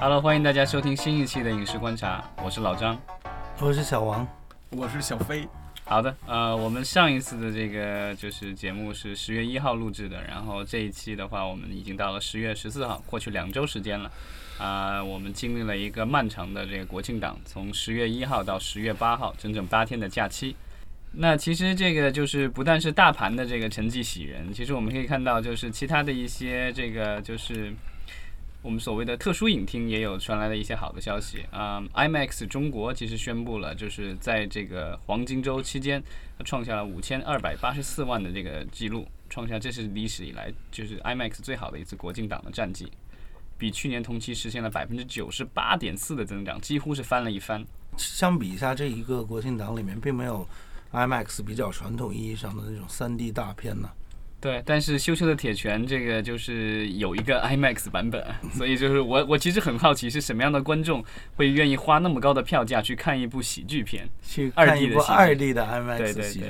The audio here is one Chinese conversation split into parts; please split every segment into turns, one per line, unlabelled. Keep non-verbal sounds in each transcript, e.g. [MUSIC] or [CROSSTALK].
Hello，欢迎大家收听新一期的影视观察，我是老张。
我是小王，
我是小飞。
好的，呃，我们上一次的这个就是节目是十月一号录制的，然后这一期的话，我们已经到了十月十四号，过去两周时间了。啊、我们经历了一个漫长的这个国庆档，从十月一号到十月八号，整整八天的假期。那其实这个就是不但是大盘的这个成绩喜人，其实我们可以看到，就是其他的一些这个就是我们所谓的特殊影厅也有传来的一些好的消息啊、IMAX 中国其实宣布了，就是在这个黄金周期间，创下了五千二百八十四万的这个记录，创下这是历史以来就是 IMAX 最好的一次国庆档的战绩，比去年同期实现了百分之九十八点四的增长，几乎是翻了一番。
相比一下，这一个国庆档里面并没有 IMAX 比较传统意义上的那种 3D 大片呢。
对，但是《羞羞的铁拳》这个就是有一个 IMAX 版本，[LAUGHS] 所以就是我我其实很好奇是什么样的观众会愿意花那么高的票价去看一部喜剧片。
去
二
看一部
的
二 D 的 IMAX 喜剧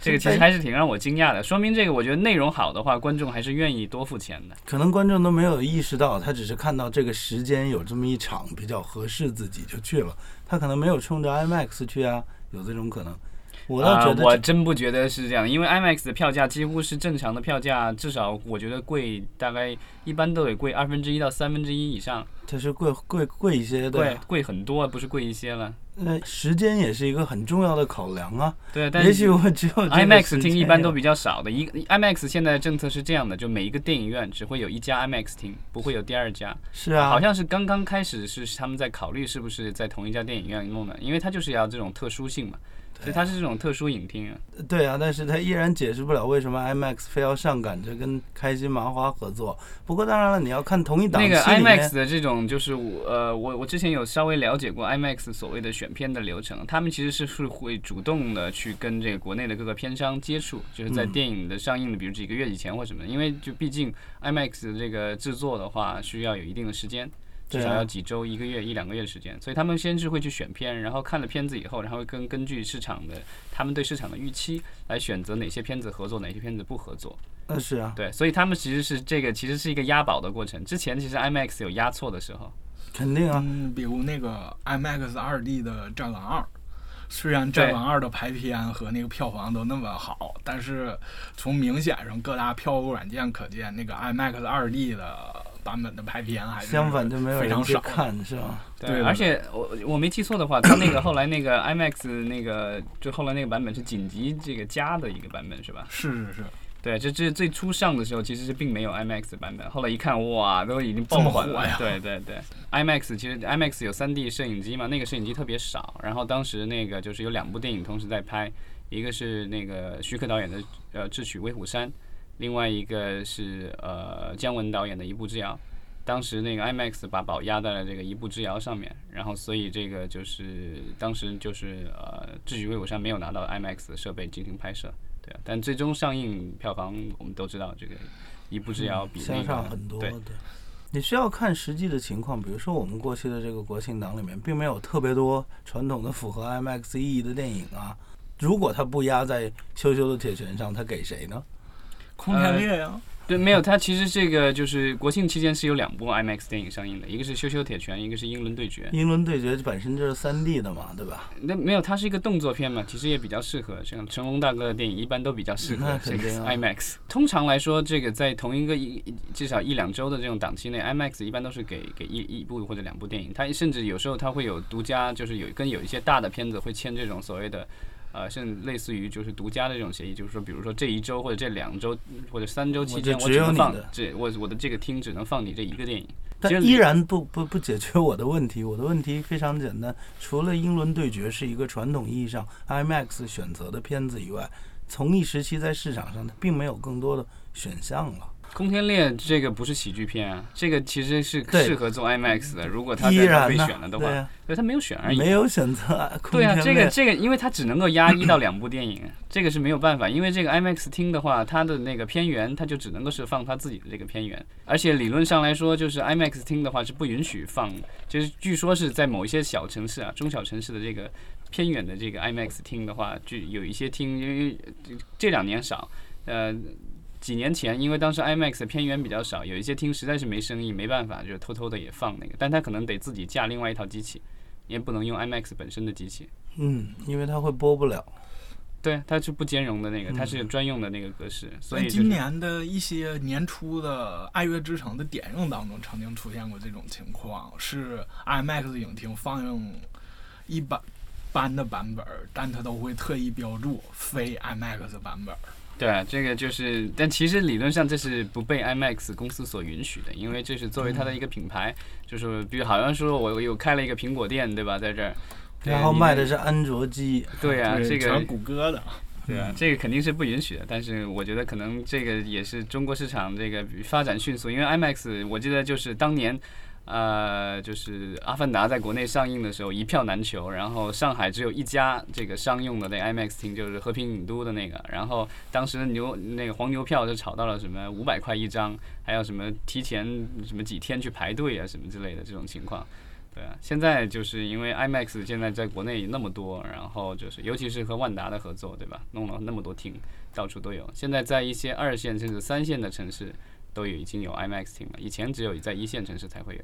这个其实还是挺让我惊讶的，说明这个我觉得内容好的话，观众还是愿意多付钱的。
可能观众都没有意识到，他只是看到这个时间有这么一场比较合适自己就去了，他可能没有冲着 IMAX 去啊，有这种可能。我
我
觉得我
真不觉得是这样，因为 IMAX 的票价几乎是正常的票价，至少我觉得贵，大概一般都得贵二分之一到三分之一以上，
它是贵贵贵一些
贵
的，
贵很多，不是贵一些了。
那时间也是一个很重要的考量啊。
对，但
也许我只有
IMAX
间
厅一般都比较少的，一 IMAX 现在的政策是这样的，就每一个电影院只会有一家 IMAX 厅，不会有第二家。
是啊，
好像是刚刚开始是他们在考虑是不是在同一家电影院弄的，因为它就是要这种特殊性嘛，所以它是这种特殊影厅啊。
对啊，但是它依然解释不了为什么 IMAX 非要上赶着跟开心麻花合作。不过当然了，你要看同一档
那个 IMAX 的这种就是我呃，我我之前有稍微了解过 IMAX 所谓的选片的流程，他们其实是是会主动的去跟这个国内的各个片商接触，就是在
嗯
电影的上映的，比如几个月以前或什么，因为就毕竟 IMAX 的这个制作的话需要有一定的时间。至少要几周、一个月、一两个月的时间，所以他们先是会去选片，然后看了片子以后，然后根根据市场的他们对市场的预期来选择哪些片子合作，哪些片子不合作。
那是啊，
对，所以他们其实是这个其实是一个押宝的过程。之前其实 IMAX 有押错的时候，
肯定啊，
嗯，比如那个 IMAX 二 D 的《战狼二》，虽然《战狼二》的排片和那个票房都那么好，但是从明显上各大票务软件可见，那个 IMAX 二 D 的版本的拍片还是
相反就没有
非常少。
看，是吧？
对
而且我我没记错的话，他那个后来那个 IMAX 那个就后来那个版本是紧急这个加的一个版本是吧？
是是是，
对，这这最初上的时候其实是并没有 IMAX 版本，后来一看哇，都已经爆
这么
款了。
呀
对对对，IMAX 其实 IMAX 有 3D 摄影机嘛，那个摄影机特别少，然后当时那个就是有两部电影同时在拍，一个是那个徐克导演的呃《智取威虎山》，另外一个是呃姜文导演的《一步之遥》。当时那个 IMAX 把宝压在了这个一步之遥上面，然后所以这个就是当时就是呃《智取威虎山》没有拿到 IMAX 的设备进行拍摄，对啊，但最终上映票房我们都知道，这个一步之遥比那
相上
个
很多
对
的。你需要看实际的情况，比如说我们过去的这个国庆档里面，并没有特别多传统的符合 IMAX 意义的电影啊。如果它不压在《羞羞的铁拳》上，它给谁呢？
空天猎呀，
对，没有，它其实这个就是国庆期间是有两部 IMAX 电影上映的，一个是《羞羞铁拳》，一个是《英伦对决》。
英伦对决本身就是三 D 的嘛，对吧？
那没有，它是一个动作片嘛，其实也比较适合。像成龙大哥的电影，一般都比较适合 [LAUGHS] 这个 IMAX。通常来说，这个在同一个一至少一两周的这种档期内，IMAX 一般都是给给一一部或者两部电影。它甚至有时候它会有独家，就是有跟有一些大的片子会签这种所谓的。呃，甚至类似于就是独家的这种协议，就是说，比如说这一周或者这两周或者三周期间，
我只
能放
你的
这我我的这个厅只能放你这一个电影。
但依然不不不解决我的问题。我的问题非常简单，除了英伦对决是一个传统意义上 IMAX 选择的片子以外，从一时期在市场上它并没有更多的选项了。
空天猎这个不是喜剧片啊，这个其实是适合做 IMAX 的。如果他被选了的话，
对啊，
对他没有选而已。
没有选择空
对啊，这个这个，因为他只能够压一到两部电影，[CLEARS THROAT] 这个是没有办法。因为这个 IMAX 厅的话，它的那个片源，它就只能够是放他自己的这个片源，而且理论上来说，就是 IMAX 厅的话是不允许放，就是据说是在某一些小城市啊、中小城市的这个偏远的这个 IMAX 厅的话，就有一些厅，因为这两年少，呃。几年前，因为当时 IMAX 的片源比较少，有一些厅实在是没生意，没办法，就偷偷的也放那个，但他可能得自己架另外一套机器，也不能用 IMAX 本身的机器。
嗯，因为它会播不了。
对，它是不兼容的那个，它是专用的那个格式，所以、就是、
今年的一些年初的《爱乐之城》的点映当中，曾经出现过这种情况，是 IMAX 影厅放映一般般的版本，但它都会特意标注非 IMAX 版本。
对，这个就是，但其实理论上这是不被 IMAX 公司所允许的，因为这是作为它的一个品牌，就是比如好像说我有开了一个苹果店，对吧，在这儿。
然后卖的是安卓机，
对啊，这个
全谷歌的，
对啊，这个肯定是不允许的。但是我觉得可能这个也是中国市场这个发展迅速，因为 IMAX 我记得就是当年，呃，就是《阿凡达》在国内上映的时候一票难求，然后上海只有一家这个商用的那 IMAX 厅，就是和平影都的那个，然后当时牛那个黄牛票就炒到了什么五百块一张，还有什么提前什么几天去排队啊什么之类的这种情况。对啊，现在就是因为 IMAX 现在在国内那么多，然后就是尤其是和万达的合作，对吧？弄了那么多厅，到处都有。现在在一些二线甚至三线的城市都有已经有 IMAX 厅了，以前只有在一线城市才会有。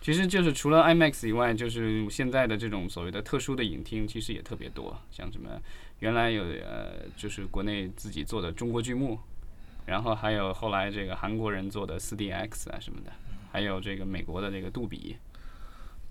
其实就是除了 IMAX 以外，就是现在的这种所谓的特殊的影厅，其实也特别多，像什么原来有呃，就是国内自己做的中国剧目，然后还有后来这个韩国人做的 4DX 啊什么的，还有这个美国的这个杜比。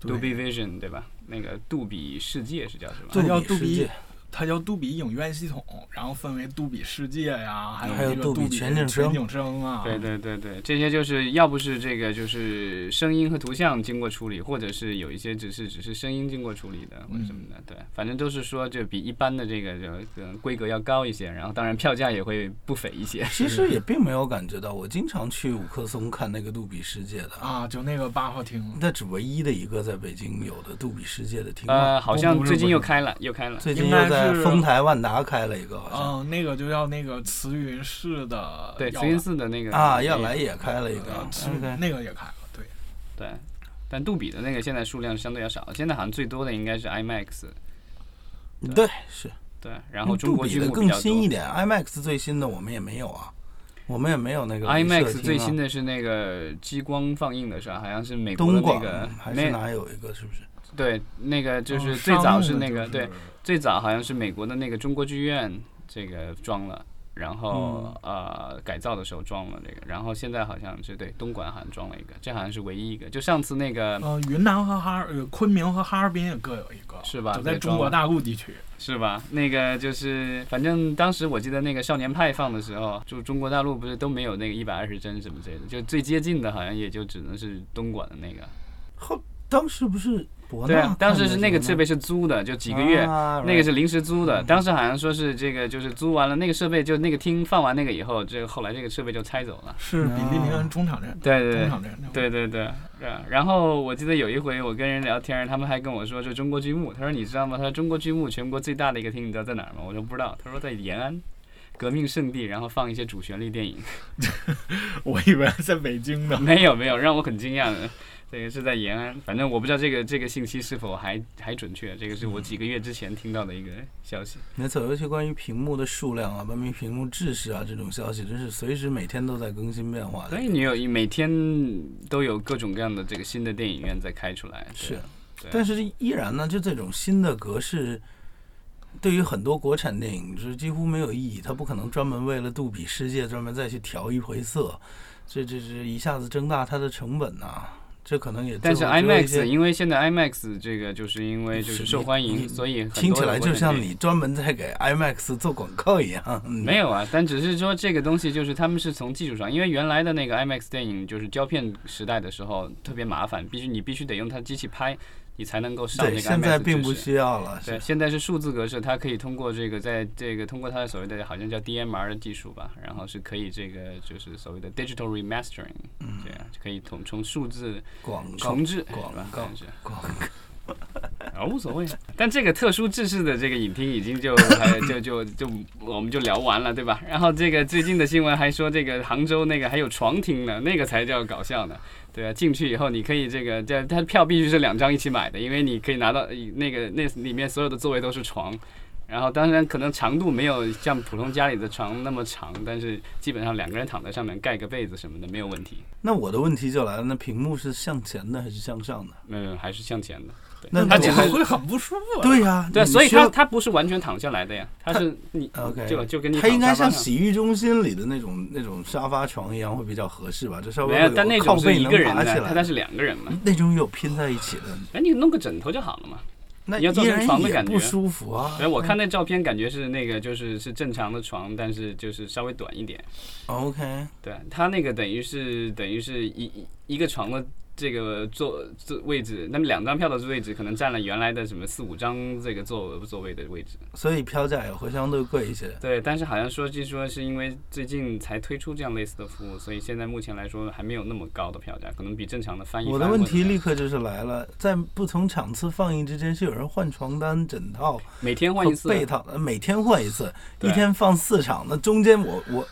杜比 Vision 对吧？那个杜比世界是叫什么？
这叫杜比，它叫杜比影院系统，然后分为杜比世界呀，还有那个杜比
全景声
全景声啊。
对对对对，这些就是要不是这个就是声音和图像经过处理，或者是有一些只是只是声音经过处理的或者什么的，对，反正都是说就比一般的这个就个规格要高一些，然后当然票价也会不菲一些。
其实 [LAUGHS] 也并没有感觉到，我经常去五棵松看那个杜比世界的，
啊，就那个八号厅，
那只唯一的一个在北京有的杜比世界的厅
呃，好像最近又开了，又开了。
最近又在
是
丰台万达开了一个，好像
嗯，那个就叫那个慈云寺的
对，慈云寺的那个
啊，
也
要来也开了一个
那个也开了，对，
对，但杜比的那个现在数量相对要少，现在好像最多的应该是 IMAX，
对，是。
对，然后中国
杜比的更
剧目比较多。
新一点，IMAX 最新的我们也没有啊，我们也没有那个
IMAX 最新
啊
的是那个激光放映的是吧？好像是美国的
东
那个
还是
那
哪有一个？是不是？
对那个就是
嗯
最早是那个、
就是
对最早好像是美国的那个中国剧院这个装了。然后、
嗯
呃改造的时候装了这个，然后现在好像是对东莞好像装了一个，这好像是唯一一个。就上次那个
呃，云南和哈尔、呃昆明和哈尔滨也各有一个，
是吧
就在中国大陆地区。
是吧？那个就是，反正当时我记得那个少年派放的时候，就中国大陆不是都没有那个一百二十帧什么之类的，就最接近的好像也就只能是东莞的那个。
后当时不是博
对啊，当时是那个设备是租的，就几个月，
啊
那个是临时租的。当时好像说是这个就是租完了那个设备，就那个厅放完那个以后，这个后来这个设备就拆走了。
是比利林中场站，
对对对对对对。然后我记得有一回我跟人聊天，他们还跟我说，就中国剧目，他说你知道吗？他说中国剧目全国最大的一个厅，你知道在哪儿吗？我说不知道。他说在延安，革命圣地，然后放一些主旋律电影。[LAUGHS]
我以为在北京呢。
没有没有，让我很惊讶的。这个是在延安，反正我不知道这个这个信息是否还还准确，这个是我几个月之前听到的一个消息。
没错，尤其关于屏幕的数量啊，关于屏幕制式啊这种消息，真是随时每天都在更新变化。
所以你有每天都有各种各样的这个新的电影院在开出来，
是，但是依然呢，就这种新的格式，对于很多国产电影是几乎没有意义。它不可能专门为了杜比世界专门再去调一回色，这这这一下子增大它的成本呐、这可能也
但是 IMAX 因为现在 IMAX 这个就是因为就是
是
受欢迎，所以
听起来就像你专门在给 IMAX 做广告一样。嗯
没有啊，但只是说这个东西就是他们是从技术上，因为原来的那个 IMAX 电影就是胶片时代的时候特别麻烦，必须你必须得用它机器拍，你才能够上那
对，
个
现在并不需要了。
对，现在是数字格式，它可以通过这个在这个通过它的所谓的好像叫 DMR 的技术吧，然后是可以这个就是所谓的 digital remastering，这样可以从从数字
广告
重置
广告，广？
告啊，无所谓。但这个特殊制式的这个影厅已经就还就就就我们就聊完了，对吧？然后这个最近的新闻还说，这个杭州那个还有床厅呢，那个才叫搞笑呢。对啊，进去以后你可以这个这它票必须是两张一起买的，因为你可以拿到那个那里面所有的座位都是床。然后当然可能长度没有像普通家里的床那么长，但是基本上两个人躺在上面盖个被子什么的没有问题。
那我的问题就来了，那屏幕是向前的还是向上的？
嗯，还是向前的。对，
那
它只是
这样会很不舒服。
对呀、
对，所以它它不是完全躺下来的呀，它是你
OK，
就就跟你
它应该像洗浴中心里的那种那种沙发床一样，会比较合适吧？这稍微
但那种是一个人的，
爬起来
它它是两个人嘛。
那种有拼在一起的，
哎，你弄个枕头就好了嘛。
那
你要做成床的感觉
不舒服啊。
哎，我看那照片感觉是那个就是是正常的床，但是就是稍微短一点。
OK，
对，它那个等于是等于是一一一个床的这个座座位置，那么两张票的位置可能占了原来的什么四五张这个座座位的位置。
所以票价也会相对贵一些。
对，但是好像说据说是因为最近才推出这样类似的服务，所以现在目前来说还没有那么高的票价，可能比正常的翻译。
我的问题立刻就是来了，在不同场次放映之间是有人换床单、枕套
每天换一次。
被套，每天换一次，一天放四场，那中间我我，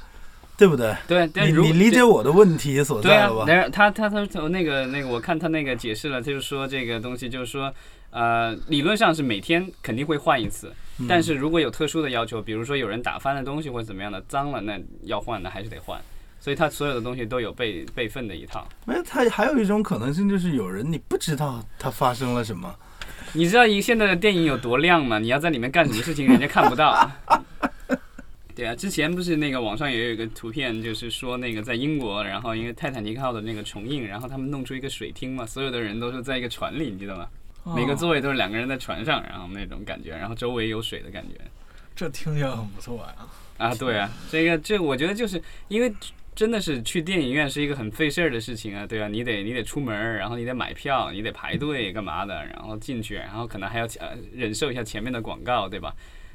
对不对？
对，但
你你理解我的问题所
对啊
在了，吧？
但是他他他从那个那个，我看他那个解释了，他就说这个东西就是说，呃，理论上是每天肯定会换一次，
嗯
但是如果有特殊的要求，比如说有人打翻了东西或者怎么样的脏了，那要换的还是得换。所以他所有的东西都有备备份的一套。
没有，它还有一种可能性就是有人你不知道它发生了什么，
你知道一现在的电影有多亮吗？你要在里面干什么事情，人家看不到。[LAUGHS] 对啊，之前不是那个网上也有一个图片，就是说那个在英国，然后因为泰坦尼克号的那个重映，然后他们弄出一个水厅嘛，所有的人都是在一个船里，你记得吗？
哦
每个座位都是两个人在船上，然后那种感觉，然后周围有水的感觉。
这听起来很不错呀。
啊，对啊，这个这我觉得就是因为真的是去电影院是一个很费事儿的事情啊，对啊，你得你得出门儿，然后你得买票，你得排队干嘛的，然后进去，然后可能还要呃忍受一下前面的广告，对吧？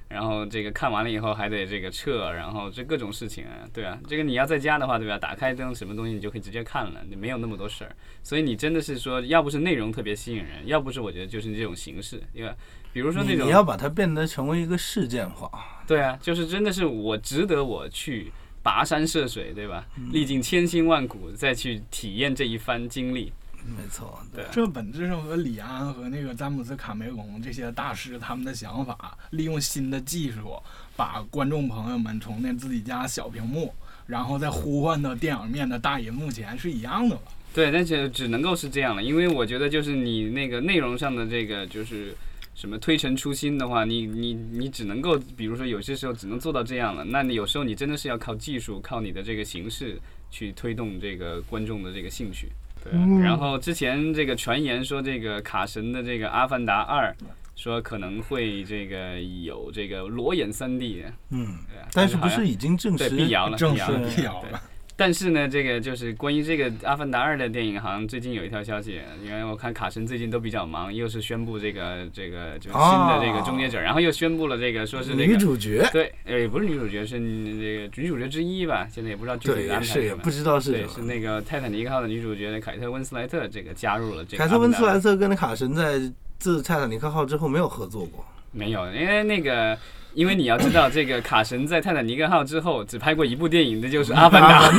然后这个看完了以后还得这个撤，然后这各种事情啊，对啊，这个你要在家的话，对吧？打开灯什么东西你就可以直接看了，你没有那么多事儿，所以你真的是说，要不是内容特别吸引人，要不是我觉得就是这种形式，因为比如说那种
你你要把它变得成为一个事件化。
对啊，就是真的是我值得我去跋山涉水，对吧？
嗯
历尽千辛万苦再去体验这一番经历。
没错，对。
这本质上和李安和那个詹姆斯卡梅隆这些大师他们的想法，利用新的技术，把观众朋友们从那自己家小屏幕，然后再呼唤到电影面的大银幕前是一样的吧？
对，但是只能够是这样了，因为我觉得就是你那个内容上的这个就是什么推陈出新的话，你你你只能够，比如说有些时候只能做到这样了。那你有时候你真的是要靠技术，靠你的这个形式去推动这个观众的这个兴趣。对啊、然后之前这个传言说这个卡神的这个《阿凡达二》，说可能会这个有这个裸眼三 D，
嗯，
对啊，
但是不是已经证实
辟谣了，
正
辟谣了
辟谣了。
但是呢，这个就是关于这个《阿凡达二》的电影，好像最近有一条消息，因为我看卡神最近都比较忙，又是宣布这个这个就是新的这个终结者，然后又宣布了这个说是这
女主角，
对，呃，也不是女主角，是这个女主角之一吧，现在也不知道具体，的安排
不。知道是
对，是那个泰坦尼克号的女主角凯特温斯莱特，这个加入了这个。
凯特温斯莱特跟卡神在自泰坦尼克号之后没有合作过。
没有，因为那个，因为你要知道，这个卡神在泰坦尼克号之后只拍过一部电影，那就是 [LAUGHS]《阿凡达》。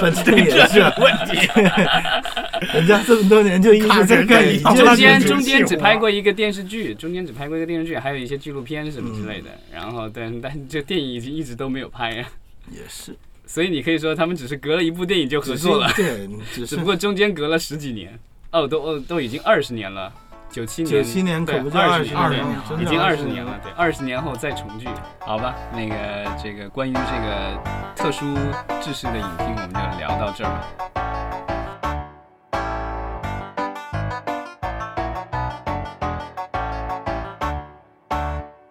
反正也是问题。[LAUGHS] 人家这么多年就一直在干
中间中间只拍过一个电视剧，中间只拍过一个电视剧，还有一些纪录片什么之类的。然后，但但这电影已经一直都没有拍呀，
也是
所以你可以说他们只是隔了一部电影就合作了，
只 [LAUGHS]
不过中间隔了十几年。哦，都哦都已经二十年了，九七年，
九七年可不就
二
十
二
年，
年
已经二十年了，对，二十年后再重聚，好吧？那个这个关于这个特殊制式的影厅，我们就聊到这儿吧。